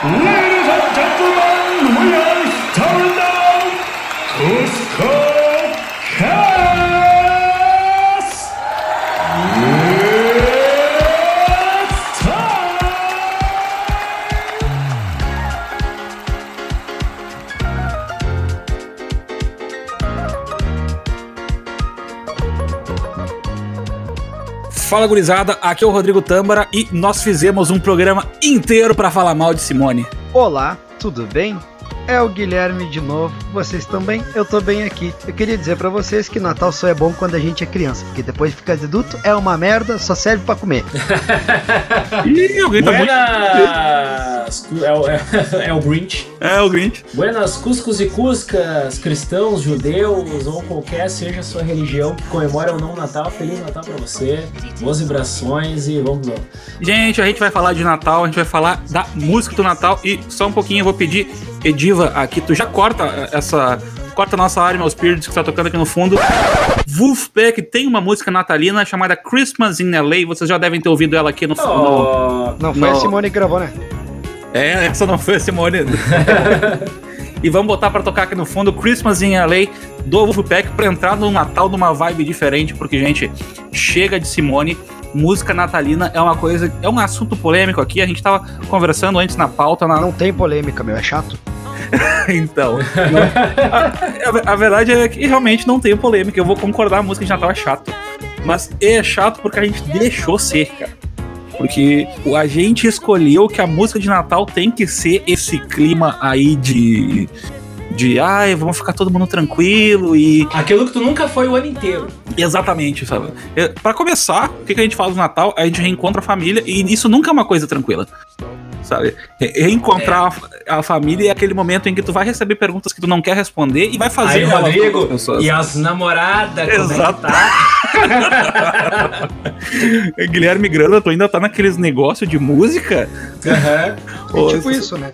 Mm. Fala gurizada, aqui é o Rodrigo Tâmbara e nós fizemos um programa inteiro pra falar mal de Simone. Olá, tudo bem? É o Guilherme de novo. Vocês estão bem? Eu tô bem aqui. Eu queria dizer pra vocês que Natal só é bom quando a gente é criança, porque depois fica adulto é uma merda, só serve pra comer. Ih, alguém tá muito... Buenas! É o, é, é o Grinch. É, o Grinch. Buenas Cuscos e Cuscas, cristãos, judeus ou qualquer seja a sua religião que comemora ou não o Natal. Feliz Natal pra você, boas vibrações e vamos lá. Gente, a gente vai falar de Natal, a gente vai falar da música do Natal e só um pouquinho eu vou pedir, Ediva, aqui, tu já corta essa... Corta a nossa Animal Spirits que tá tocando aqui no fundo. Wolfpack tem uma música natalina chamada Christmas in LA. Vocês já devem ter ouvido ela aqui no fundo. Oh, Não foi a Não. Simone que gravou, né? É, essa não foi a Simone. e vamos botar pra tocar aqui no fundo Christmas in LA do Wolfpack pra entrar no Natal numa vibe diferente, porque, gente, chega de Simone. Música natalina é uma coisa, é um assunto polêmico aqui. A gente tava conversando antes na pauta. Na... Não tem polêmica, meu, é chato. Então, não- a- a verdade é que realmente não tem polêmica. Eu vou concordar, a música de Natal é chato. Mas é chato porque a gente deixou ser, cara. Porque a gente escolheu que a música de Natal tem que ser esse clima aí de. De ai, vamos ficar todo mundo tranquilo e. Aquilo que tu nunca foi o ano inteiro. Exatamente, sabe? É, Pra começar, o que, que a gente faz no Natal? A gente reencontra a família e isso nunca é uma coisa tranquila. Sabe? Re- Reencontrar a fa- a, família é aquele momento em que tu vai receber perguntas que tu não quer responder e vai fazer Aí, para Rodrigo, e as namoradas, é Exato. que tá? Guilherme Grana, tu ainda tá naqueles negócios de música? Pô, É tipo isso, né?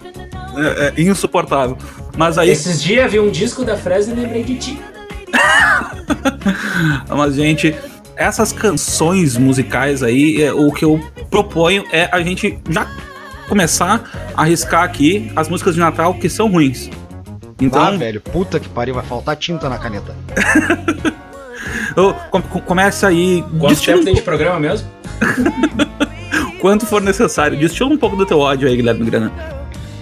É, é insuportável. Mas aí, Esses dias vi um disco da Fresno e lembrei de ti. mas gente, essas canções musicais aí, é, o que eu proponho é a gente já começar a arriscar aqui as músicas de Natal que são ruins. Então, ah, velho, puta que pariu, vai faltar tinta na caneta. eu- com- com- começa aí, Quanto destila tempo um tem de programa mesmo? quanto for necessário, destila um pouco do teu ódio aí, Guilherme Grana.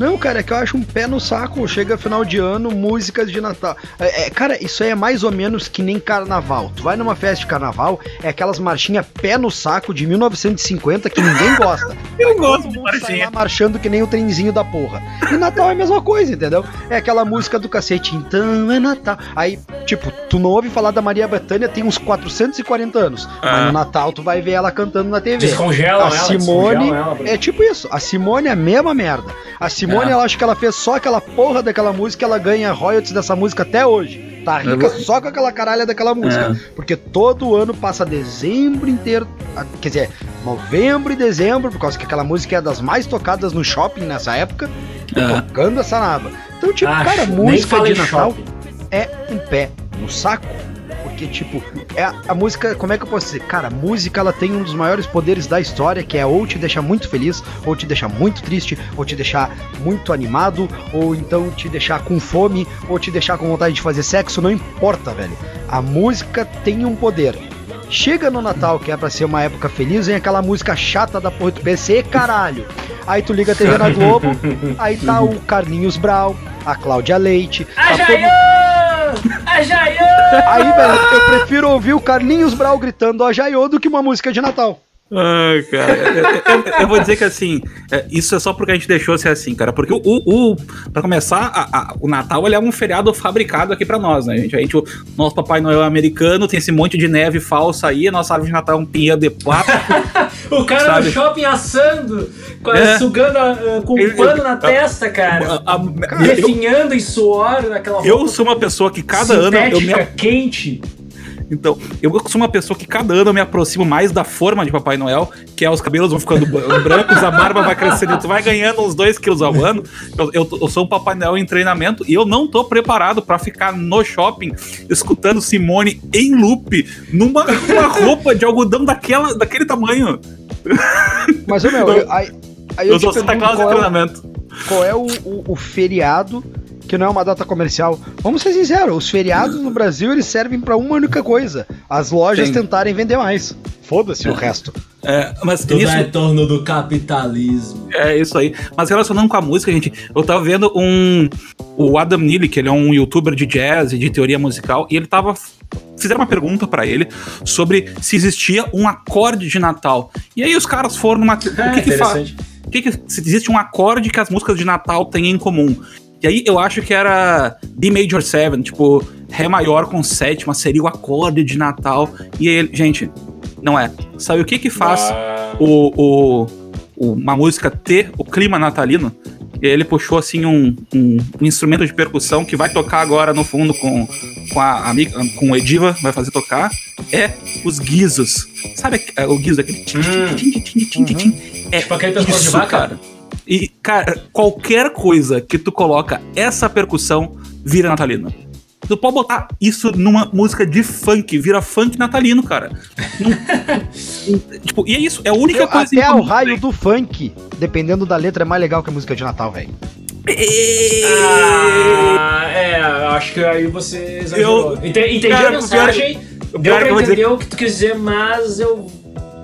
Não, cara, é que eu acho um pé no saco. Chega final de ano, músicas de Natal. É, é, cara, isso aí é mais ou menos que nem carnaval. Tu vai numa festa de carnaval, é aquelas marchinhas pé no saco de 1950 que ninguém gosta. Eu gosto Todo de marchinha. lá marchando que nem o trenzinho da porra. E Natal é a mesma coisa, entendeu? É aquela música do cacete, então é Natal. Aí, tipo, tu não ouve falar da Maria Bethânia tem uns 440 anos. Ah. Mas no Natal tu vai ver ela cantando na TV. Descongelam A ela, Simone ela, é tipo isso. A Simone é a mesma merda. A Simone, É. ela acha que ela fez só aquela porra daquela música, ela ganha royalties dessa música até hoje. Tá rica Eu vou- só com aquela caralha daquela música. Porque todo ano passa dezembro inteiro. Quer dizer, novembro e dezembro, por causa que aquela música é das mais tocadas no shopping nessa época. Ah. Tocando essa naba. Então, tipo, Ah, cara, música de em Natal shopping. é um pé no saco. Porque, tipo, é a, a música, como é que eu posso dizer? Cara, a música ela tem um dos maiores poderes da história, que é ou te deixar muito feliz, ou te deixar muito triste, ou te deixar muito animado, ou então te deixar com fome, ou te deixar com vontade de fazer sexo, não importa, velho. A música tem um poder. Chega no Natal, que é pra ser uma época feliz, vem aquela música chata da porra do PC, caralho. Aí tu liga a TV na Globo, aí tá o Carlinhos Brau, a Cláudia Leite, A tá todo Jaiô! A Jaiô! Aí, velho, eu prefiro ouvir o Carlinhos Brau gritando a Jaiô do que uma música de Natal. Ai, cara, eu, eu- eu vou dizer que assim, é, isso é só porque a gente deixou ser assim, cara. Porque o, o, o para começar, a- a- o Natal ele é um feriado fabricado aqui pra nós, né, gente? A gente, o nosso Papai Noel é americano, tem esse monte de neve falsa aí, a nossa árvore de Natal é um pinheiro de plástico. O cara Sabe? no shopping assando, É. sugando ah, com Ele- um pano ele- na testa, cara. A- a- eu, Definhando em suor naquela roupa eu sou uma pessoa que cada ano eu me, quente. Então, eu sou uma pessoa que cada ano eu me aproximo mais da forma de Papai Noel, que é os cabelos vão ficando brancos, a barba vai crescendo, tu vai ganhando uns 2 quilos ao ano. Eu, eu, eu sou um Papai Noel em treinamento e eu não tô preparado pra ficar no shopping escutando Simone em loop, numa, numa roupa de algodão daquela, daquele tamanho. Mas, ô, meu, eu, aí, aí eu, Eu, te Santa Claus em qual é, treinamento. qual é o, o, o feriado que não é uma data comercial. Vamos ser sinceros, os feriados no Brasil eles servem pra uma única coisa: as lojas Sim. tentarem vender mais. Foda-se o resto. É, mas Tudo nisso, é torno do capitalismo. É isso aí. Mas relacionando com a música, gente, eu tava vendo um. O Adam Neely, que ele é um youtuber de jazz e de teoria musical, e ele tava. Fizeram uma pergunta pra ele sobre se existia um acorde de Natal. E aí os caras foram numa. É, o que que fa- interessante. o que que, se existe um acorde que as músicas de Natal têm em comum? E aí eu acho que era B major 7, tipo, Ré maior com sétima seria o acorde de Natal. E aí, ele- gente, não é. Sabe o que que faz Ah, o- o- uma música ter o clima natalino. E ele puxou assim um, um- um instrumento de percussão que vai tocar agora no fundo com, com a amiga, com o Ediva, vai fazer tocar. É os guizos. Sabe é, o guizo aquele. tim, Hum. tim, tim, tim, tim, tim, tim? É Tipo aquele pescoço de vaca? cara. E, cara, qualquer coisa que tu coloca essa percussão vira natalino. Tu pode botar isso numa música de funk, vira funk natalino, cara. Não- tipo, e é isso, é a única Eu- coisa até o raio do funk, dependendo da letra, é mais legal que a música de Natal, velho. Ah, é, acho que aí você exagerou. Eu- Ente- Entendi Cara, a mensagem, o deu pior é pra eu entender o que tu quis dizer, mas eu...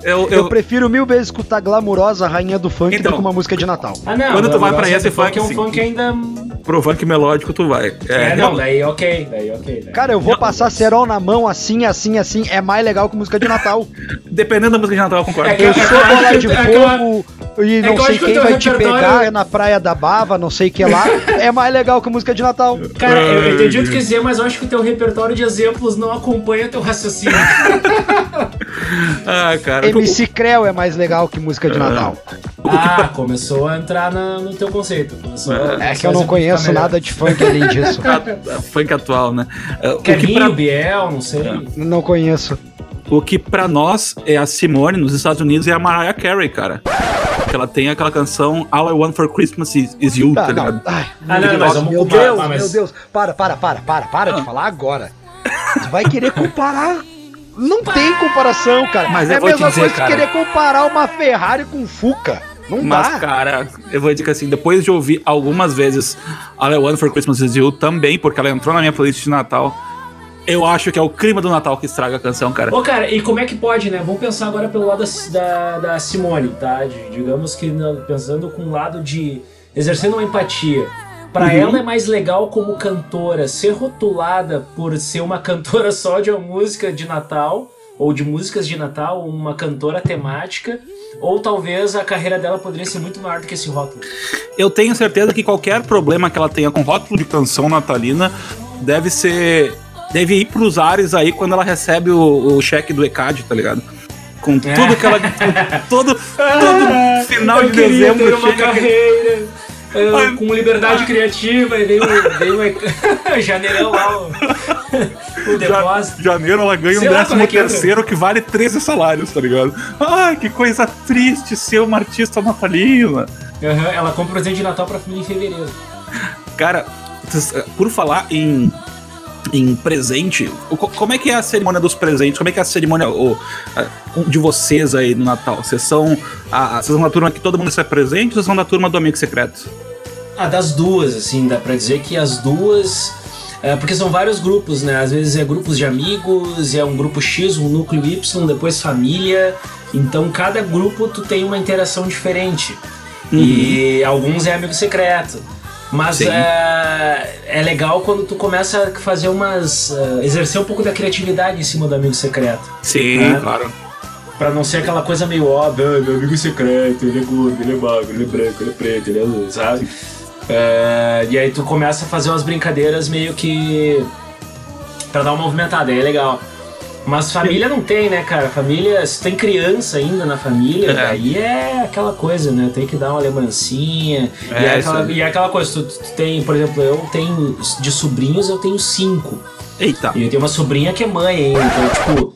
Eu, Eu, eu, prefiro mil vezes escutar Glamurosa, Rainha do Funk, Então. do que uma música de Natal. Ah, não. Quando tu vai pra esse funk é um funk, funk ainda... pro funk melódico tu vai. É, não, não, daí ok, daí ok. daí. Cara, eu vou Não, passar cerol na mão assim, assim, assim. É mais legal que música de Natal. dependendo da música de Natal, eu concordo. É que- Eu é sou bola de é eu- fogo e é não sei quem teu vai te pegar na praia da Bava, não sei o que lá. É mais legal que música de Natal. Cara, eu eu entendi o que tu quis dizer, mas eu acho que o teu repertório de exemplos não acompanha teu raciocínio. Ah, cara. MC Creu é mais legal que música de Natal. ah, começou a entrar na- no teu conceito. Começou, É que eu não conheço nada de funk além disso. a- a funk atual, né? É, O que, pra, Biel, não sei. Não conheço. o que pra nós é a Simone nos Estados Unidos é a Mariah Carey, cara. Que ela tem aquela canção All I Want for Christmas is, is You, tá Ah, ligado? não. Ai, Ah, não, mas vamos meu comparar, Deus, ah, mas- meu Deus. Para, para, para, para, para de falar agora. Tu vai querer comparar. Não tem comparação, cara. Mas é a mesma dizer, coisa que querer comparar uma Ferrari com Fuca. Não Mas, dá. cara, eu vou dizer que assim, depois de ouvir algumas vezes All I Want for Christmas is You também, porque ela entrou na minha playlist de Natal, eu acho que é o clima do Natal que estraga a canção, cara. Ô, cara, e como é que pode, né? Vamos pensar agora pelo lado da, da, Simone, tá? De- digamos que pensando com o lado de exercendo uma empatia. Pra Uhum. ela é mais legal como cantora ser rotulada por ser uma cantora só de uma música de Natal, ou de músicas de Natal, uma cantora temática, ou talvez a carreira dela poderia ser muito maior do que esse rótulo. Eu tenho certeza que qualquer problema que ela tenha com rótulo de canção natalina deve ser. Deve ir pros ares aí quando ela recebe o, o cheque do ECAD, tá ligado? Com tudo que ela. Todo, todo final Eu de dezembro ter uma chega. carreira Ai. com liberdade criativa e veio, veio um janeirão lá o, o depósito. Janeiro ela ganha um Sei lá décimo é que terceiro que vale 13 salários, tá ligado? Ai, que coisa triste ser uma artista natalina. Aham, ela compra presente de Natal pra família em fevereiro. Cara, por falar em, em presente, como é que é a cerimônia dos presentes? Como é que é a cerimônia o, a- de vocês aí no Natal? Vocês são, a, vocês são da turma que todo mundo recebe presente ou vocês são da turma do amigo secreto? Ah, das duas, assim, dá pra dizer que as duas. é, porque são vários grupos, né? Às vezes é grupos de amigos, é um grupo X, um núcleo Y, depois família. Então cada grupo tu tem uma interação diferente. E alguns é amigo secreto. Mas Sim. é, é legal quando tu começa a fazer umas. é, exercer um pouco da criatividade em cima do amigo secreto. Sim, É. claro. Pra não ser aquela coisa meio óbvia, "Ah, meu amigo secreto, ele é gordo, ele é magro, ele é branco, ele é preto, ele é azul, sabe? É, e aí tu começa a fazer umas brincadeiras meio que. pra dar uma movimentada, aí é legal. Mas família não tem, né, cara? Família, se tem criança ainda na família, É. daí é aquela coisa, né? Tem que dar uma lembrancinha. e, É, é aquela, aí. e é aquela coisa, tu, tu tem, por exemplo, eu tenho de sobrinhos, eu tenho cinco. Eita. E eu tenho uma sobrinha que é mãe ainda, então, tipo,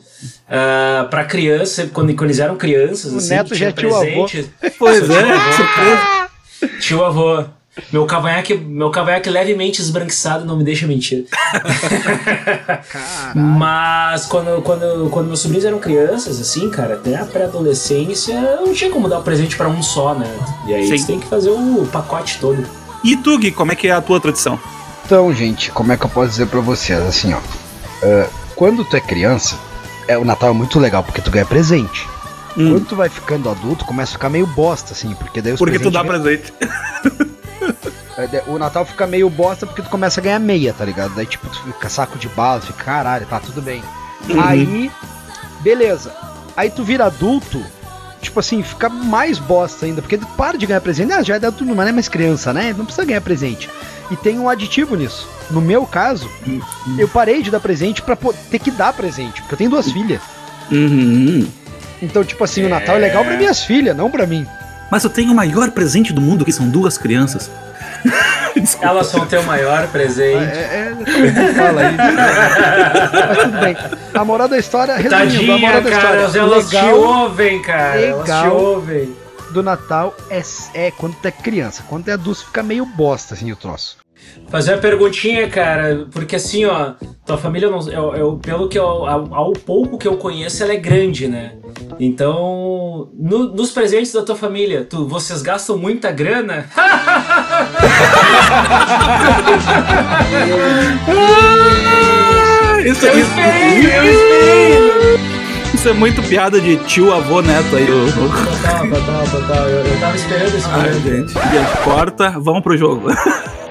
ah, pra criança, quando, quando eles eram crianças, O assim, neto já tinha é tio avô. presente, Pois é, surpresa. tio avô. Meu cavanhaque, meu cavanhaque levemente esbranquiçado não me deixa mentir. Mas quando, quando, quando meus sobrinhos eram crianças, assim, cara, até a pré-adolescência, não tinha como dar o presente pra um só, né? E aí Sim. você tem que fazer o pacote todo. E tu, Gui, como é que é a tua tradição? Então, gente, como é que eu posso dizer pra vocês? Assim, ó. ah, quando tu é criança, é, o Natal é muito legal porque tu ganha presente. Hum. Quando tu vai ficando adulto, começa a ficar meio bosta, assim, porque daí os Porque tu dá presente. É, O Natal fica meio bosta porque tu começa a ganhar meia, tá ligado? Daí, tipo, tu fica saco de bala, tu fica, caralho, tá tudo bem. Uhum. Aí, beleza. Aí tu vira adulto, tipo assim, fica mais bosta ainda, porque tu para de ganhar presente. Ah, já é adulto, mas não é mais criança, né? Não precisa ganhar presente. E tem um aditivo nisso. No meu caso, eu parei de dar presente pra ter que dar presente, porque eu tenho duas filhas. Uhum. Então, tipo assim, o Natal é legal pra minhas filhas, não pra mim. Mas eu tenho o maior presente do mundo, que são duas crianças. Desculpa. Elas vão ter o maior presente. É, é, fala aí. Mas tudo bem. A moral da história, resumindo, a Tadinha, moral da cara, história. elas te legal ouvem, cara. Elas te legal. ouvem. do Natal é, é quando tu é criança. Quando tu é adulto, fica meio bosta, assim, o troço. Fazer uma perguntinha, cara, porque assim, ó, tua família, não, eu, eu- pelo que eu, ao, ao pouco que eu conheço, ela é grande, né? Então, no- nos presentes da tua família, tu, vocês gastam muita grana? Ah, isso, Eu isso- esperei, eu esperei! isso é muito piada de tio, avô, neto aí. o- Total, total, total. Eu, eu tava esperando esse momento. gente. Gente, corta, vamos pro jogo.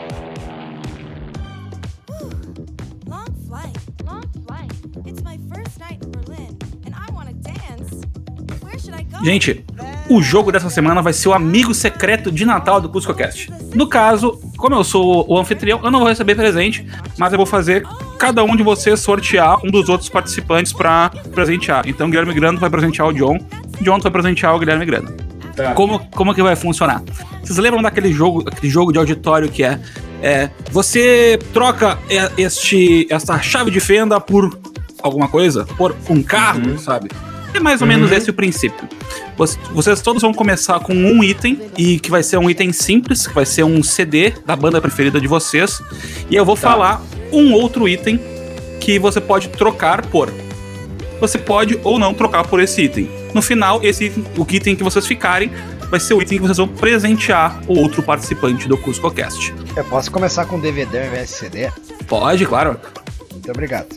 Gente, o jogo dessa semana vai ser o amigo secreto de Natal do CuscoCast. No caso, como eu sou o anfitrião, eu não vou receber presente, mas eu vou fazer cada um de vocês sortear um dos outros participantes pra presentear. Então, Guilherme Grando vai presentear o John, John vai presentear o Guilherme Grando. Tá. Como, como que vai funcionar? Vocês lembram daquele jogo, aquele jogo de auditório que é, é você troca este, esta chave de fenda por alguma coisa, por um carro, sabe? É mais ou menos esse o princípio. Vocês, todos vão começar com um item e que vai ser um item simples, que vai ser um CD da banda preferida de vocês, e eu vou falar um outro item que você pode trocar por você pode ou não trocar por esse item. No final, esse item, o item que vocês ficarem vai ser o item que vocês vão presentear o outro participante do CuscoCast. Eu posso começar com DVD ao invés de CD? Pode, claro. Muito obrigado.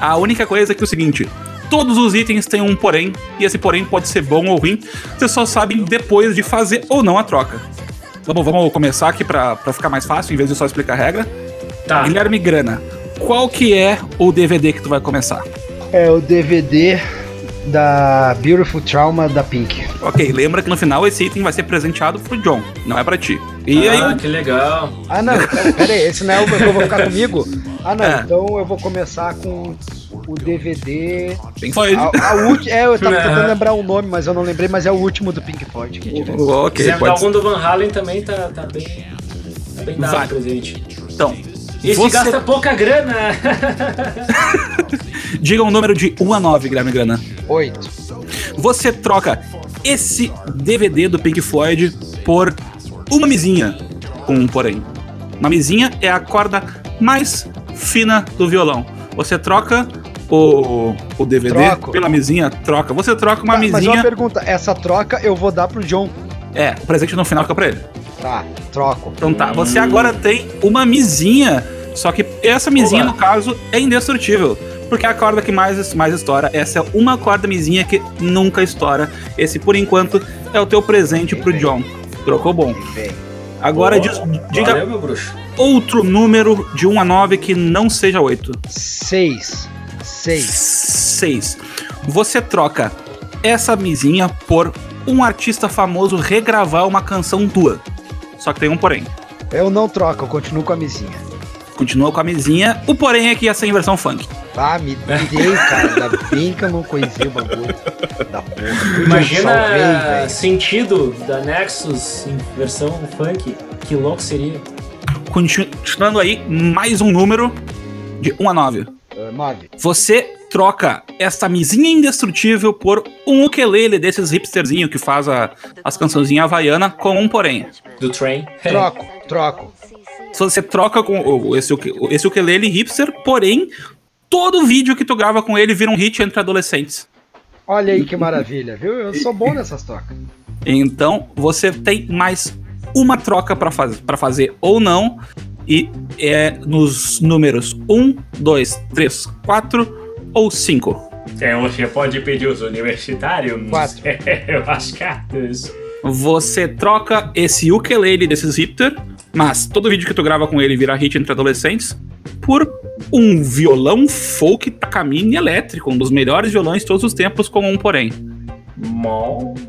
A única coisa é que é o seguinte: todos os itens têm um porém, e esse porém pode ser bom ou ruim, vocês só sabem depois de fazer ou não a troca. Vamos, vamos começar aqui pra, pra ficar mais fácil, em vez de só explicar a regra. Tá. Guilherme Grana, qual que é o DVD que tu vai começar? É o DVD da Beautiful Trauma da Pink. Ok, lembra que no final esse item vai ser presenteado pro John, não é pra ti. E aí, ah, o- que legal. Ah, não. Então, pera aí, esse não é o que eu vou ficar comigo? Ah, não. É. Então eu vou começar com o DVD. Pink Floyd. A, a ulti- É, eu tava tentando lembrar o nome, mas eu não lembrei, mas é o último do Pink Floyd que a gente. Se ok, dar pode algum do Van Halen também tá, tá bem. Tá bem dado Vai. o presente. Então, Esse você... gasta pouca grana. diga um número de 1 a 9, Guilherme Grana. Oito. Você troca esse DVD do Pink Floyd por uma mesinha com um porém. Uma mesinha é a corda mais fina do violão. Você troca o, o DVD Troco. pela mesinha, troca. Você troca uma Tá, mas mesinha. uma pergunta, essa troca eu vou dar pro John. É, o presente no final fica pra ele. Tá, troco. Então tá, você agora tem uma misinha, só que essa misinha, Oba. no caso, é indestrutível. Porque é a corda que mais, mais estoura. Essa é uma corda misinha que nunca estoura. Esse, por enquanto, é o teu presente pro John. Trocou bom. Vem. Agora diz- diga Valeu, meu bruxo. outro número de 1 a 9 que não seja 8. Seis. Seis. 6. Você troca essa misinha por um artista famoso regravar uma canção tua. Só que tem um porém. Eu não troco, eu continuo com a mesinha. Continua com a mesinha. O porém é que ia ser em versão funk. Ah, me dei, cara. Ainda bem que eu não conhecia o bagulho da porra. Imagina salvei, sentido da Nexus em versão funk. Que louco seria. Continuando aí, mais um número de 1 a 9. Ah, Nove. Você troca essa misinha indestrutível por um ukulele desses hipsterzinho que faz a- as cançõezinhas havaiana com um porém. Do Train. Troco, troco. Você troca com esse, esse ukulele hipster, porém, todo vídeo que tu grava com ele vira um hit entre adolescentes. Olha aí que maravilha, viu? Eu sou bom nessas trocas. Então, você tem mais uma troca pra faz, pra fazer ou não. E é nos números 1, 2, 3, 4 ou 5. É, você pode pedir os universitários. Quatro. Eu acho que é isso. Você troca esse ukulele desses hipster, mas todo vídeo que tu grava com ele vira hit entre adolescentes, por um violão folk Takamine elétrico, um dos melhores violões de todos os tempos, com um porém. Mons.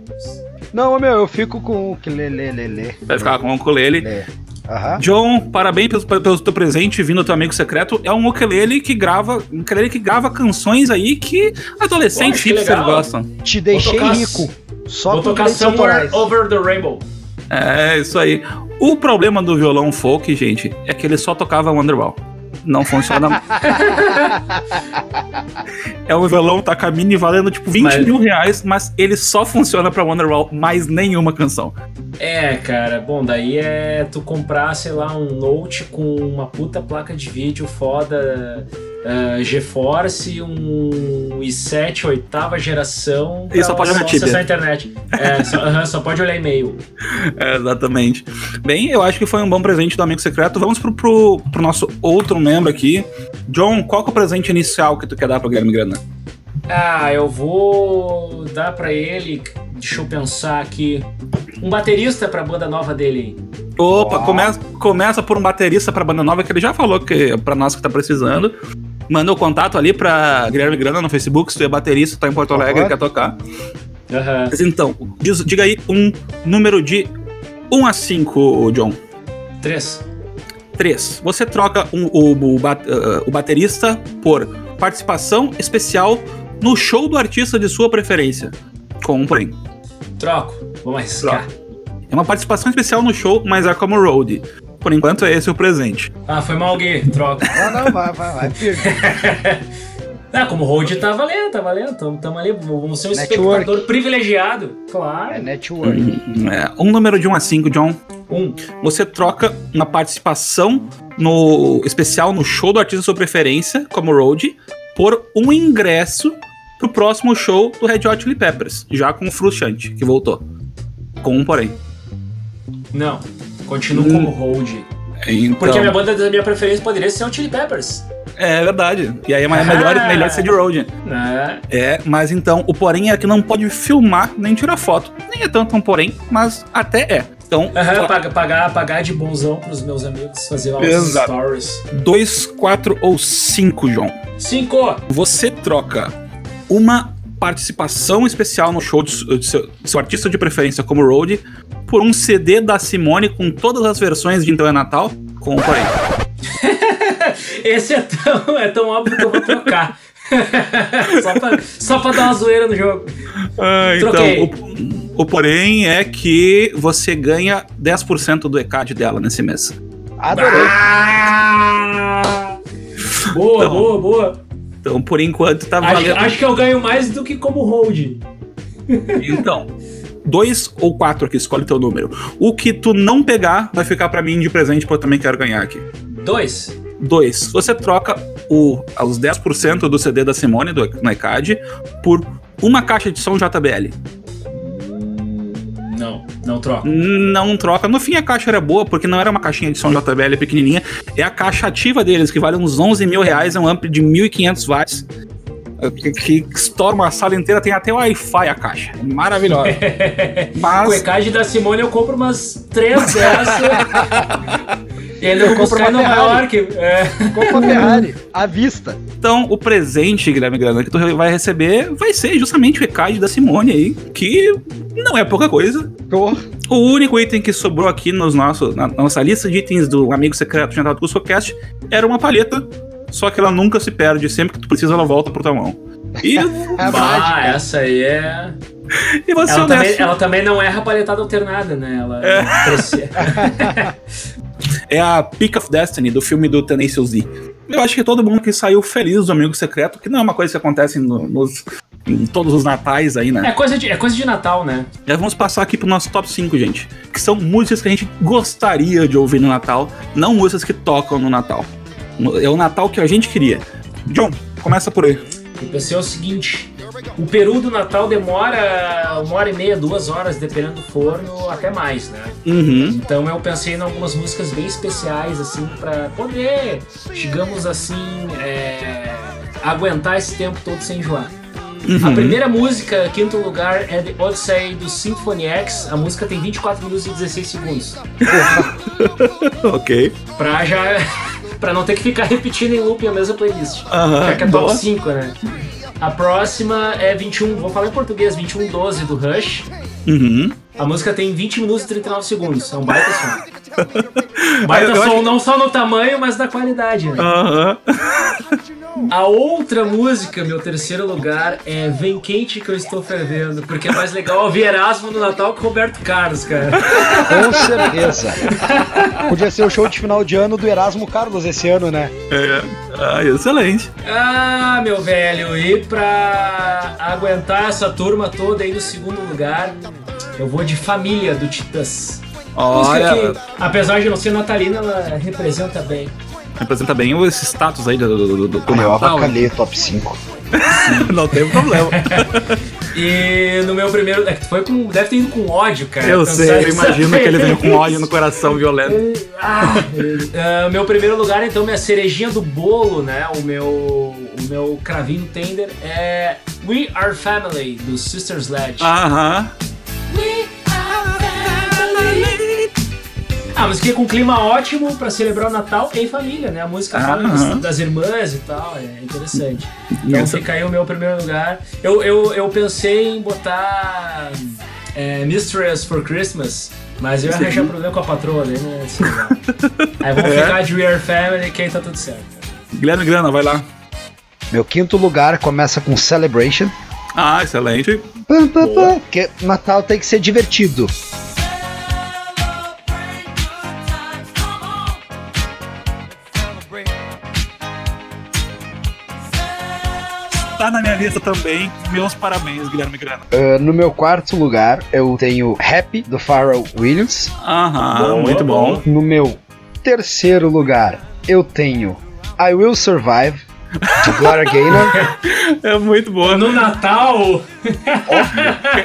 Não, meu, eu fico com o lê. Vai ficar com um ukulele. Lê. Aham. John, parabéns pelo, pelo teu presente vindo do teu amigo secreto. É um ukulele que grava, um ukulele que grava canções aí que adolescentes que hipster gostam. Te deixei tocar- rico. Só Vou tocar Somewhere. Over the Rainbow. É, isso aí. O problema do violão folk, gente, é que ele só tocava Wonderwall. Não funciona. é um violão Takamine valendo tipo 20 Mas- mil reais, mas ele só funciona pra Wonderwall, mais nenhuma canção. É, cara, bom, daí é tu comprar, sei lá, um Note com uma puta placa de vídeo foda uh, GeForce, um i7 oitava geração. E só pode olhar Tibia. acessar a internet. É, só, aham, só pode olhar e-mail. É, exatamente. Bem, eu acho que foi um bom presente do amigo secreto. Vamos pro, pro, pro nosso outro membro aqui. John, qual que é o presente inicial que tu quer dar pro Guilherme Grana? Ah, eu vou dar pra ele, deixa eu pensar aqui, um baterista pra banda nova dele. Opa, começa, começa por um baterista pra banda nova que ele já falou que é pra nós que tá precisando. Manda o contato ali pra Guilherme Grana no Facebook, se tu é baterista, tá em Porto Por Alegre quer tocar. Aham. Mas então, diz- diga aí um número de 1 a 5, John. Três. 3. Você troca um- o, o, uh, o baterista por participação especial no show do artista de sua preferência. Com um porém. Troco. Vamos arriscar. É uma participação especial no show, mas é como road. Por enquanto, é esse o presente. Ah, foi mal, Gui. Troco. Não, não, vai, vai, vai. Ah, como hold tá valendo, tá valendo. Tamo, tamo ali, vamos ser um Network. espectador privilegiado. Claro. É network. É, um número de 1 a 5, John. Um. Você troca uma participação no especial no show do artista sua preferência, como road, por um ingresso pro próximo show do Red Hot Chili Peppers, já com o Frustrante, que voltou. Com um porém. Não. Continuo como hold. Então, Porque a minha banda da minha preferência poderia ser o Chili Peppers. É verdade. E aí é melhor, Ah. melhor ser de road. Né? É, mas então, o porém é que não pode filmar nem tirar foto. Nem é tanto um porém, mas até é. Então, Aham, pagar, pagar, pagar de bonzão pros meus amigos, fazer lá Exato. stories. 2, 4 ou 5, João. Cinco! Você troca uma participação especial no show de su- de seu, seu artista de preferência como road por um CD da Simone com todas as versões de Então é Natal, com porém. Esse é tão, é tão óbvio que eu vou trocar. só, pra, só pra dar uma zoeira no jogo. Ah, Troquei. então, o, o porém é que você ganha 10% do ECAD dela nesse mês. Adorei. Ah! Boa, Então, boa, boa. Então, por enquanto, tá valendo. acho que eu ganho mais do que como hold. Então, dois ou quatro aqui, escolhe teu número. O que tu não pegar vai ficar pra mim de presente, porque eu também quero ganhar aqui. Dois. Dois, você troca o, os 10% do CD da Simone, do, no ECAD, por uma caixa de som JBL. Não, troco. Não troca. No fim, a caixa era boa, porque não era uma caixinha de som JBL pequenininha. É a caixa ativa deles, que vale uns 11 mil reais, é um ampli de 1.500 watts. é, Que, que estoura uma sala inteira, tem até Wi-Fi a caixa. É Maravilhosa. Com o Mas ECAD da Simone eu compro umas três dessas. e ainda Eu compro uma Nova Ferrari. York. É. Compra a Ferrari, à vista. Então, o presente, Guilherme Grana, que tu vai receber vai ser justamente o ECAD da Simone aí, que não é pouca coisa. Tô. O único item que sobrou aqui nos nossos, na nossa lista de itens do Amigo Secreto Jantar do CuscoCast era uma palheta, só que ela nunca se perde, sempre que tu precisa ela volta pro tua mão. E, É Ah, essa aí é. e você Ela também, ela também não erra paletada alternada, né? Ela aprecia. é a Peak of Destiny do filme do Tenacious D. Eu acho que todo mundo que saiu feliz do Amigo Secreto, que não é uma coisa que acontece no- nos, em todos os natais aí, É né? coisa de, é coisa de Natal, né? Aí vamos passar aqui pro nosso top 5, gente. Que são músicas que a gente gostaria de ouvir no Natal, não músicas que tocam no Natal. É o Natal que a gente queria. John, começa por aí. Eu pensei o seguinte: o peru do Natal demora uma hora e meia, duas horas, dependendo do forno, até mais, né? Uhum. Então eu pensei em algumas músicas bem especiais, assim, pra poder, digamos assim, é, aguentar esse tempo todo sem enjoar. A primeira música, quinto lugar, é The Odyssey do Symphony X. A música tem 24 minutos e 16 segundos. ok. Pra já. pra não ter que ficar repetindo em loop a mesma playlist. Aham, Já que é boa. top 5, né? A próxima é 21, vou falar em português, 2112 do Rush. Uhum. A música tem 20 minutos e 39 segundos. É um baita som. Baita som acho- não só no tamanho, mas na qualidade. Né? Aham. A outra música, meu terceiro lugar, é Vem Quente Que Eu Estou Fervendo. Porque é mais legal ouvir Erasmo no Natal que Roberto Carlos, cara. Com certeza. Podia ser o show de final de ano do Erasmo Carlos esse ano, né? É. Ah, excelente. Ah, meu velho, e pra aguentar essa turma toda aí no segundo lugar, eu vou de Família do Titãs. Olha, que, apesar de não ser natalina, ela representa bem. Representa bem esse status aí do, do, do, do eu avacalhei o top 5. Não tem problema. E no meu primeiro. É foi com. Deve ter ido com ódio, cara. Eu sei, eu imagino que ele veio com ódio no coração violento. Ah, ah, meu primeiro lugar, então, minha cerejinha do bolo, né? O meu, o meu cravinho tender é We Are Family, do Sister Sledge. Aham. Ah, música com clima ótimo pra celebrar o Natal em família, né? A música fala Aham. das, irmãs e tal, é interessante. Então Essa- fica aí o meu primeiro lugar. Eu, eu, eu pensei em botar é, Mistress for Christmas, mas eu ia arranjar problema com a patroa, ia ser legal. Aí vamos É? ficar de We Are Family, que aí tá tudo certo. Guilherme Grana, vai lá. Meu quinto lugar começa com Celebration. Ah, excelente. Pam, pam, pam, Porque Natal tem que ser divertido. Lista também. Meus parabéns, Guilherme Grana. Ah, no meu quarto lugar, eu tenho Happy, do Pharrell Williams. Aham, Boa, muito bom. bom. No meu terceiro lugar, eu tenho I Will Survive, Gloria Gaynor. É muito boa. No Natal,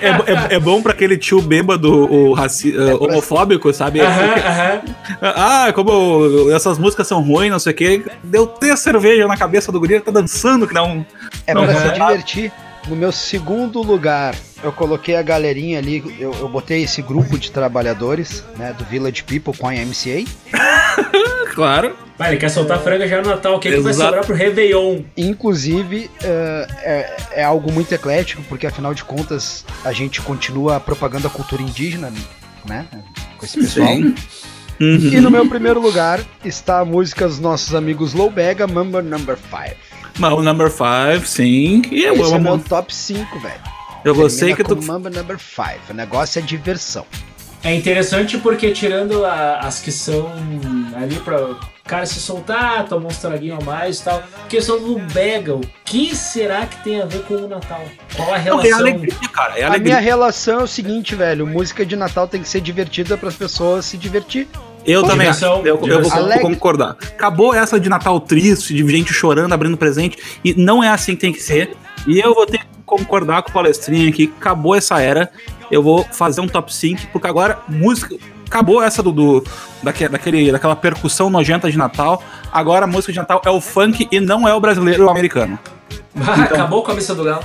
É, é, é bom pra aquele tio bêbado, o raci eh, homofóbico, sabe? aham, aham. Ah, como essas músicas são ruins, não sei o quê. Deu ter cerveja na cabeça do guri, ele tá dançando que dá um. É pra Uhum. se divertir. No meu segundo lugar, eu coloquei a galerinha ali, eu, eu botei esse grupo de trabalhadores, né, do Village People com a MCA. Claro. Vai, ele quer soltar franga já no Natal, o que, que vai sobrar pro Réveillon? Inclusive, é, é, é algo muito eclético, porque afinal de contas, a gente continua propagando a cultura indígena, né, com esse pessoal. Sim. E no meu primeiro lugar está a música dos nossos amigos Low Bega, Mambo Number 5. Mas o number 5, sim. E eu, Esse é eu, meu top 5, velho. eu gostei que tu. com Mambo Number 5. O negócio é diversão. É interessante porque tirando a- as que são ali pra o cara se soltar, tomar uns traguinhos a mais e tal, questão do Bega, o que será que tem a ver com o Natal? Qual a Não, é relação? alegria, cara. É A alegria. minha relação é o seguinte, velho. Música de Natal tem que ser divertida para as pessoas se divertir. Eu também. Diversão, Eu, eu vou concordar. Acabou essa de Natal triste, de gente chorando, abrindo presente. E não é assim que tem que ser. E eu vou ter que concordar com o palestrinha aqui. Acabou essa era. Eu vou fazer um top 5, porque agora música. Acabou essa do, do daque- daquele, daquela percussão nojenta de Natal. Agora a música de Natal é o funk e não é o brasileiro ou o americano. Ah, Acabou com a missa do galo.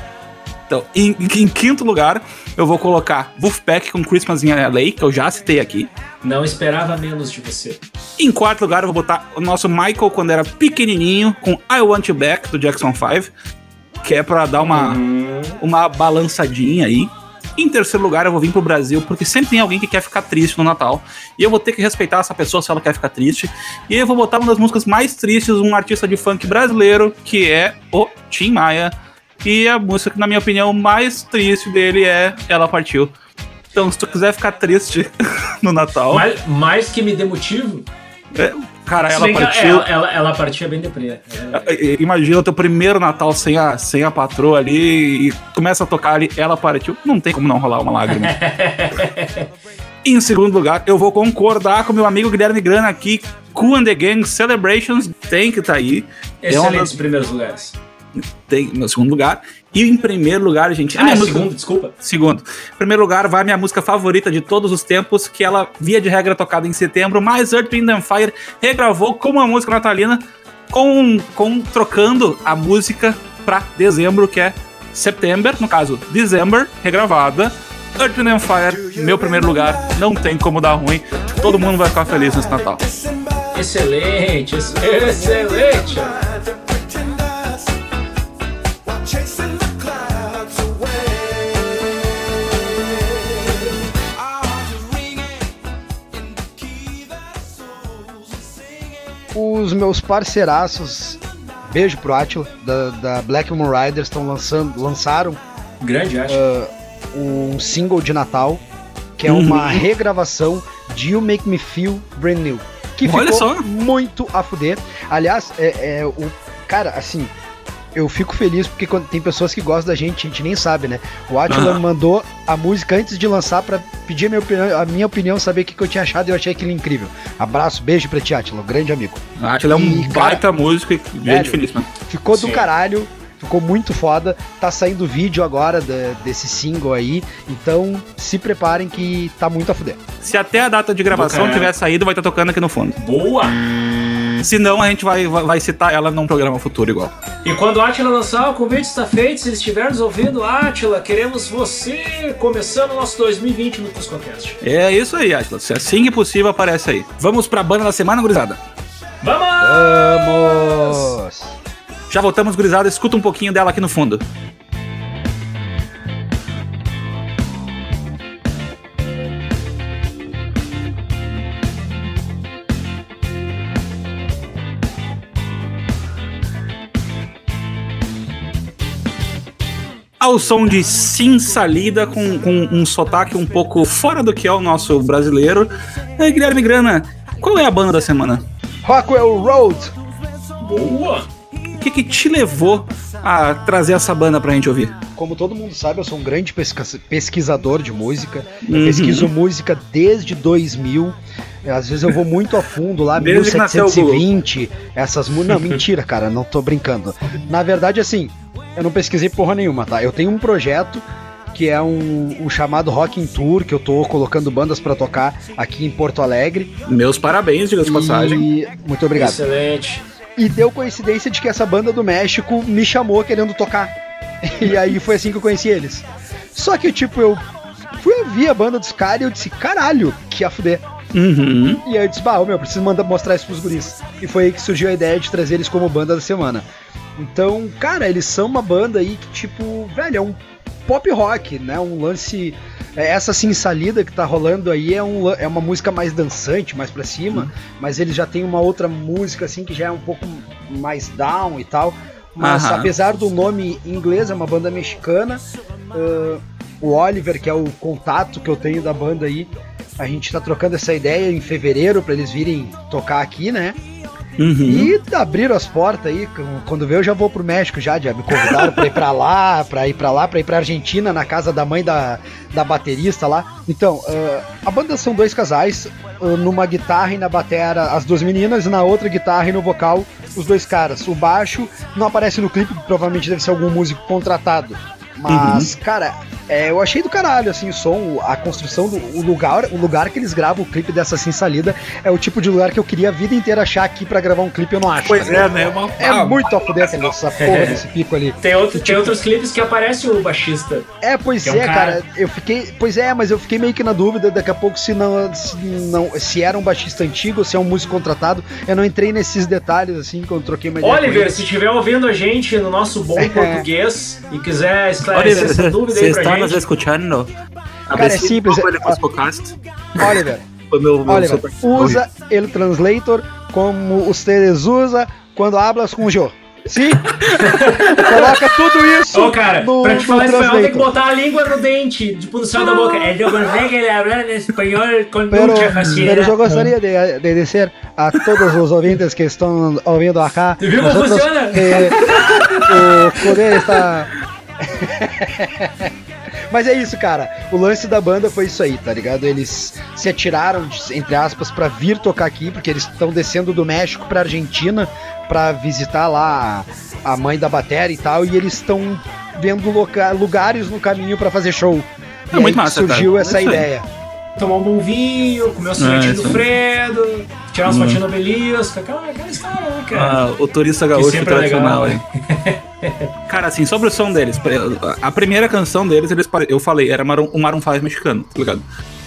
Então, em, em quinto lugar, eu vou colocar Wolfpack com Christmas in LA, que eu já citei aqui. Não esperava menos de você. Em quarto lugar, eu vou botar o nosso Michael quando era pequenininho, com I Want You Back, do Jackson 5, que é pra dar uma, uma balançadinha aí. Em terceiro lugar, eu vou vir pro Brasil, porque sempre tem alguém que quer ficar triste no Natal. E eu vou ter que respeitar essa pessoa se ela quer ficar triste. E eu vou botar uma das músicas mais tristes, um artista de funk brasileiro, que é o Tim Maia. E a música que, na minha opinião, mais triste dele é Ela Partiu. Então, se tu quiser ficar triste no Natal, Mais, mais que me dê motivo, Cara, Se ela partiu. Ela, ela, ela partia bem deprê. É. I- Imagina o teu primeiro Natal sem a, sem a patroa ali e começa a tocar ali, ela partiu. Não tem como não rolar uma lágrima. em segundo lugar, eu vou concordar com meu amigo Guilherme Grana aqui. Cool and the Gang Celebrations tem que estar aí. É uma Excelentes das, primeiros lugares. Tem no segundo lugar. E em primeiro lugar, gente. a Ah, minha é música- segundo, desculpa. Segundo. Em primeiro lugar, vai a minha música favorita de todos os tempos, que ela, via de regra, tocada em setembro, mas Earth, Wind and Fire regravou como uma música natalina, com, com trocando a música pra dezembro, que é September, no caso, December, regravada. Earth, Wind and Fire, meu primeiro lugar, não tem como dar ruim, todo mundo vai ficar feliz nesse Natal. Excelente, ex- excelente. Os meus parceiraços, beijo pro Atila, da, da Black Moon Riders, estão lançando, lançaram Grande, acho. um single de Natal, que é Uhum. uma regravação de You Make Me Feel Brand New. Que Olha ficou só. muito a fuder. Aliás, é, é o. Cara, assim. Eu fico feliz porque quando tem pessoas que gostam da gente, a gente nem sabe, né? O Atila Aham. mandou a música antes de lançar pra pedir a minha opinião, a minha opinião saber o que, que eu tinha achado e eu achei aquilo incrível. Abraço, beijo pra ti, Atila, um grande amigo. A Atila é um E, cara, baita músico e gente velho, finíssima. Ficou Sim. do caralho, ficou muito foda. Tá saindo vídeo agora da- desse single aí, então se preparem que tá muito a fuder. Se até a data de gravação tiver saído, vai estar tocando aqui no fundo. Boa! Se não, a gente vai, vai, vai citar ela num programa futuro igual. E quando o Atila lançar, o convite está feito. Se estiver nos ouvindo, Atila, queremos você começando o nosso 2020 no Cuscocast. É isso aí, Atlas. Se assim que possível, aparece aí. Vamos pra banda da semana, gurizada. Vamos! Vamos! Já voltamos, gurizada. Escuta um pouquinho dela aqui no fundo. Ao som de Sim Salida, com, com um sotaque um pouco fora do que é o nosso brasileiro. É, Guilherme Grana, qual é a banda da semana? Rockwell Road! Boa! O que, que te levou a trazer essa banda pra gente ouvir? Como todo mundo sabe, eu sou um grande pesquisador de música. Eu Uhum. pesquiso música desde 2000. Às vezes eu vou muito a fundo lá, Desde que nasceu o Google. 1720, essas. Não, mentira, cara, não tô brincando. Na verdade, assim, eu não pesquisei porra nenhuma, tá? Eu tenho um projeto que é um, um chamado Rock in Tour, que eu tô colocando bandas pra tocar aqui em Porto Alegre. Meus parabéns, diga de passagem. E... Muito obrigado. Excelente. E deu coincidência de que essa banda do México me chamou querendo tocar. E aí foi assim que eu conheci eles. Só que, tipo, eu fui ouvir a banda dos caras e eu disse, caralho, que a fuder. Uhum. E aí eu disse, bah, meu, preciso mandar mostrar isso pros guris. E foi aí que surgiu a ideia de trazer eles como banda da semana. Então, cara, eles são uma banda aí que, tipo, velho, é um pop rock, né? Um lance. é, Essa assim, salida que tá rolando aí é, um, é uma música mais dançante, mais pra cima, mas eles já tem uma outra música assim que já é um pouco mais down e tal. Mas Aham. apesar do nome em inglês, é uma banda mexicana. ah, o Oliver, que é o contato que eu tenho da banda aí, a gente tá trocando essa ideia em fevereiro pra eles virem tocar aqui, né? Uhum. E abriram as portas aí. Quando vê, eu já vou pro México já. Já me convidaram pra ir pra lá, pra ir pra lá, pra ir pra Argentina, na casa da mãe da, da baterista lá. Então, ah, a banda são dois casais, ah, numa guitarra e na batera as duas meninas, e na outra guitarra e no vocal os dois caras. O baixo não aparece no clipe, provavelmente deve ser algum músico contratado. Mas, cara, é, eu achei do caralho, assim, o som, a construção do o lugar, o lugar que eles gravam o clipe dessa Assim Salida é o tipo de lugar que eu queria a vida inteira achar aqui pra gravar um clipe, eu não acho. Pois tá é, né? Uma, É muito a fuder essa porra desse pico ali. Tem, outro, tem outros clipes que aparece o baixista. É, pois é é, um cara. cara- Eu fiquei. Pois é, mas eu fiquei meio que na dúvida daqui a pouco se não, se não. Se era um baixista antigo ou se é um músico contratado. Eu não entrei nesses detalhes, assim, que eu troquei uma ideia. Oliver, se estiver ouvindo a gente no nosso bom É. português e quiser esclarecer essa dúvida aí pra gente. escutando? Cara, é simples, é-. Oliver, meu, Oliver, usa el translator como ustedes usa quando hablas com o Jô. Sim. Coloca tudo isso. Ô, cara, no, pra te falar espanhol tem que botar a língua no dente, tipo no céu da boca. Ele não consegue hablar espanhol com Pero, mucha pero facilidad. yo gustaría de, de decir a todos los oyentes que están ouvindo acá, ¿Viu como funciona? que o poder está... Mas é isso, cara. O lance da banda foi isso aí, tá ligado? Eles se atiraram, entre aspas, pra vir tocar aqui, porque eles estão descendo do México pra Argentina pra visitar lá a, mãe da bateria e tal, e eles estão vendo loca- lugares no caminho pra fazer show. É e muito massa, surgiu cara. essa É ideia. Tomar um bom vinho, comer o sorvetinho É, do. Fredo, tirar umas fotinhas no obelisco, aquela, aquela história, né, cara? Ah, o turista gaúcho é tradicional, legal, hein? Cara, assim, sobre o som deles, a primeira canção deles, eles, pare- eu falei, era Maroon- um Maroon 5 mexicano, tá ligado?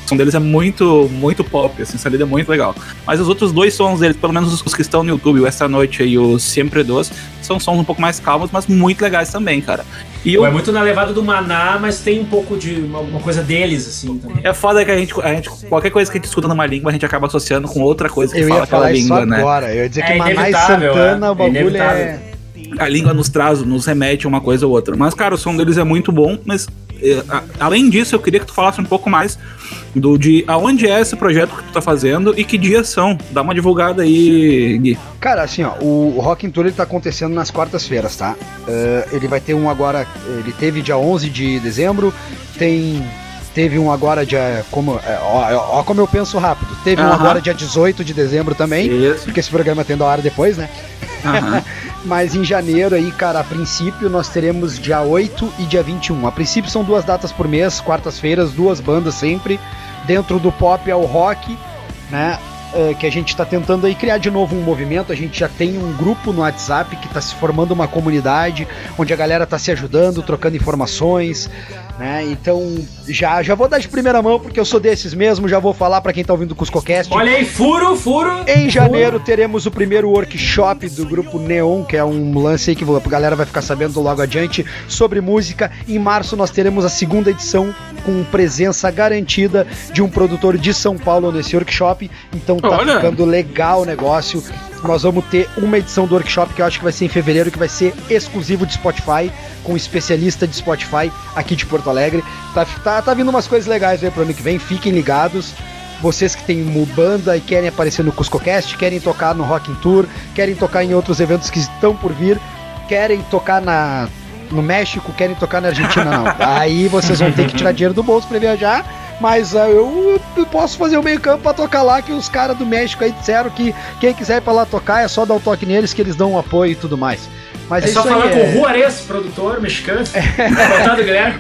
O som deles é muito, muito pop, assim, essa lida é muito legal. Mas os outros dois sons deles, pelo menos os que estão no YouTube, o Esta Noite e o Sempre Dos, são sons um pouco mais calmos, mas muito legais também, cara. E eu, É muito na levada do Maná, mas tem um pouco de uma, uma coisa deles, assim, também. é foda que a gente, a gente, qualquer coisa que a gente escuta numa língua, a gente acaba associando com outra coisa que Eu fala ia aquela falar isso língua, né? agora. Eu ia dizer É que Maná e inevitável, Santana, é. o bagulho é. A língua nos traz, nos remete a uma coisa ou outra. Mas, cara, o som deles é muito bom, mas eh, além disso, eu queria que tu falasse um pouco mais do de aonde é esse projeto que tu tá fazendo e que dias são. Dá uma divulgada aí, Gui. Cara, assim, ó, o, Rock in Tour ele tá acontecendo nas quartas-feiras, tá? Eh, ele vai ter um agora, ele teve dia 11 de dezembro, tem teve um agora dia como, é, ó, ó como eu penso rápido. Teve um agora dia 18 de dezembro também, Isso. porque esse programa tendo a hora depois, né? Aham. Mas em janeiro aí, cara, a princípio nós teremos dia 8 e dia 21. A princípio são duas datas por mês, quartas-feiras, duas bandas sempre. Dentro do pop ao rock, né? eh, que a gente está tentando aí criar de novo um movimento. A gente já tem um grupo no WhatsApp que está se formando uma comunidade, onde a galera está se ajudando, trocando informações, né? Então já já vou dar de primeira mão porque eu sou desses mesmo. Já vou falar para quem tá ouvindo o Cuscocast. Olha aí, furo, furo. Em janeiro teremos o primeiro workshop do grupo Neon, que é um lance aí que a galera vai ficar sabendo logo adiante sobre música. Em março nós teremos a segunda edição com presença garantida de um produtor de São Paulo nesse workshop. Então tá Olha. ficando legal o negócio. Nós vamos ter uma edição do workshop que eu acho que vai ser em fevereiro, que vai ser exclusivo de Spotify, com um especialista de Spotify aqui de Porto Alegre. Tá, tá, tá vindo umas coisas legais aí pro ano que vem, fiquem ligados. Vocês que têm banda e querem aparecer no CuscoCast, querem tocar no Rock in Tour, querem tocar em outros eventos que estão por vir, querem tocar na, no México, querem tocar na Argentina, não. Aí vocês vão ter que tirar dinheiro do bolso pra viajar. Mas ah, eu, posso fazer o meio campo pra tocar lá, que os caras do México aí disseram que quem quiser ir pra lá tocar é só dar o toque neles que eles dão um apoio e tudo mais. Mas É é, só falar aí. com é- o Juarez, produtor mexicano. Contado, Guilherme.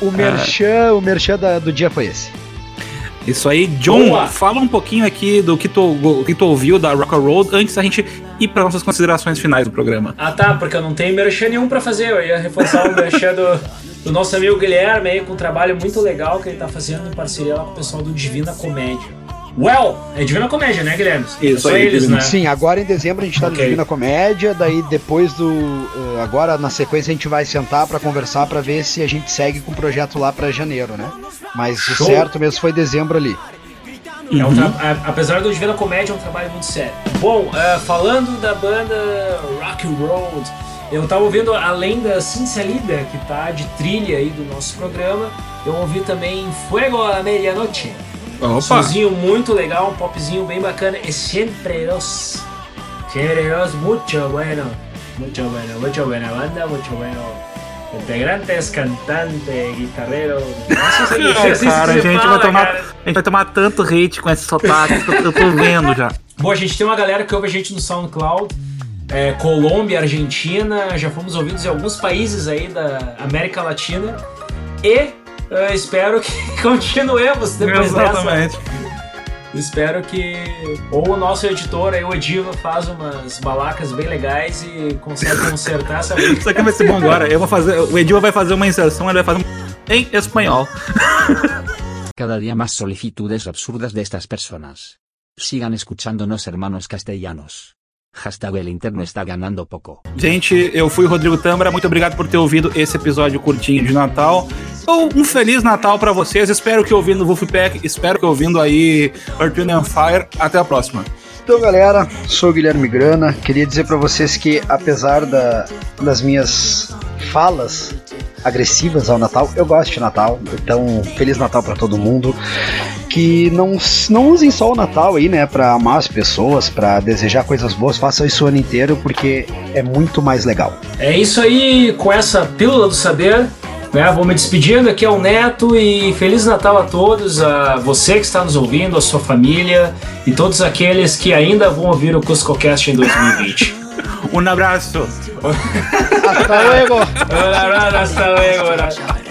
o, o merchan, o merchan da- do dia foi esse. Isso aí, John, Boa. fala um pouquinho aqui do que tu, que tu ouviu da Rock and Roll antes da gente ir para nossas considerações finais do programa. Ah tá, porque eu não tenho merchan nenhum pra fazer. Eu ia reforçar o merchan do, do nosso amigo Guilherme aí, com um trabalho muito legal que ele tá fazendo em parceria lá com o pessoal do Divina Comédia. Well, é Divina Comédia, né, Guilherme? Isso Só aí, eles, Divina. né? Sim, agora em dezembro a gente tá no Ok. Divina Comédia, daí depois do. eh, agora na sequência a gente vai sentar pra conversar pra ver se a gente segue com o projeto lá pra janeiro, né? Mas o Show. certo mesmo foi dezembro ali. É um tra- a- apesar do Divina Comédia, é um trabalho muito sério. Bom, eh, falando da banda Rock and Road, eu tava ouvindo, além da Cincelida, que tá de trilha aí do nosso programa, eu ouvi também Fuego a Medianoche. Um Opa! sonzinho muito legal, um popzinho bem bacana. E Siempre Dos. Siempre Dos, muito bueno. Muito bueno, muito buena banda, muito bueno. Integrantes, cantante, guitarrero. Se- não se cara, a gente, fala, vai tomar, cara. a gente vai tomar tanto hate com esses sotaques que eu, eu tô vendo já. Bom, a gente tem uma galera que ouve a gente no SoundCloud. é, Colômbia, Argentina, já fomos ouvidos em alguns países aí da América Latina. E espero que continuemos depois dessa. Exatamente. Espero que ou o nosso editor aí, o Ediva, faz umas balacas bem legais e consegue consertar essa Isso aqui vai ser bom agora. Eu vou fazer. O Edil vai fazer uma inserção, ele vai fazer um em espanhol. Cada día más solicitudes absurdas de estas personas. Sigan escuchándonos hermanos castellanos. Hashtag el interno está ganando poco. Gente, eu fui o Rodrigo Tambra. Muito obrigado por ter ouvido esse episódio curtinho de Natal. Ou um Feliz Natal pra vocês. Espero que ouvindo o Wolfpack. Espero que ouvindo aí Earth, Wind and Fire. Até a próxima. Então, galera, sou o Guilherme Grana. Queria dizer pra vocês que, apesar da- das minhas falas agressivas ao Natal, eu gosto de Natal. Então, Feliz Natal pra todo mundo. Que não, não usem só o Natal aí, né, pra amar as pessoas, pra desejar coisas boas. Façam isso o ano inteiro, porque é muito mais legal. É isso aí, com essa pílula do saber, né? Vou me despedindo, aqui é o Neto e Feliz Natal a todos, a você que está nos ouvindo, a sua família e todos aqueles que ainda vão ouvir o CuscoCast em 2020. Un abrazo. hasta luego. Un abrazo, hasta luego.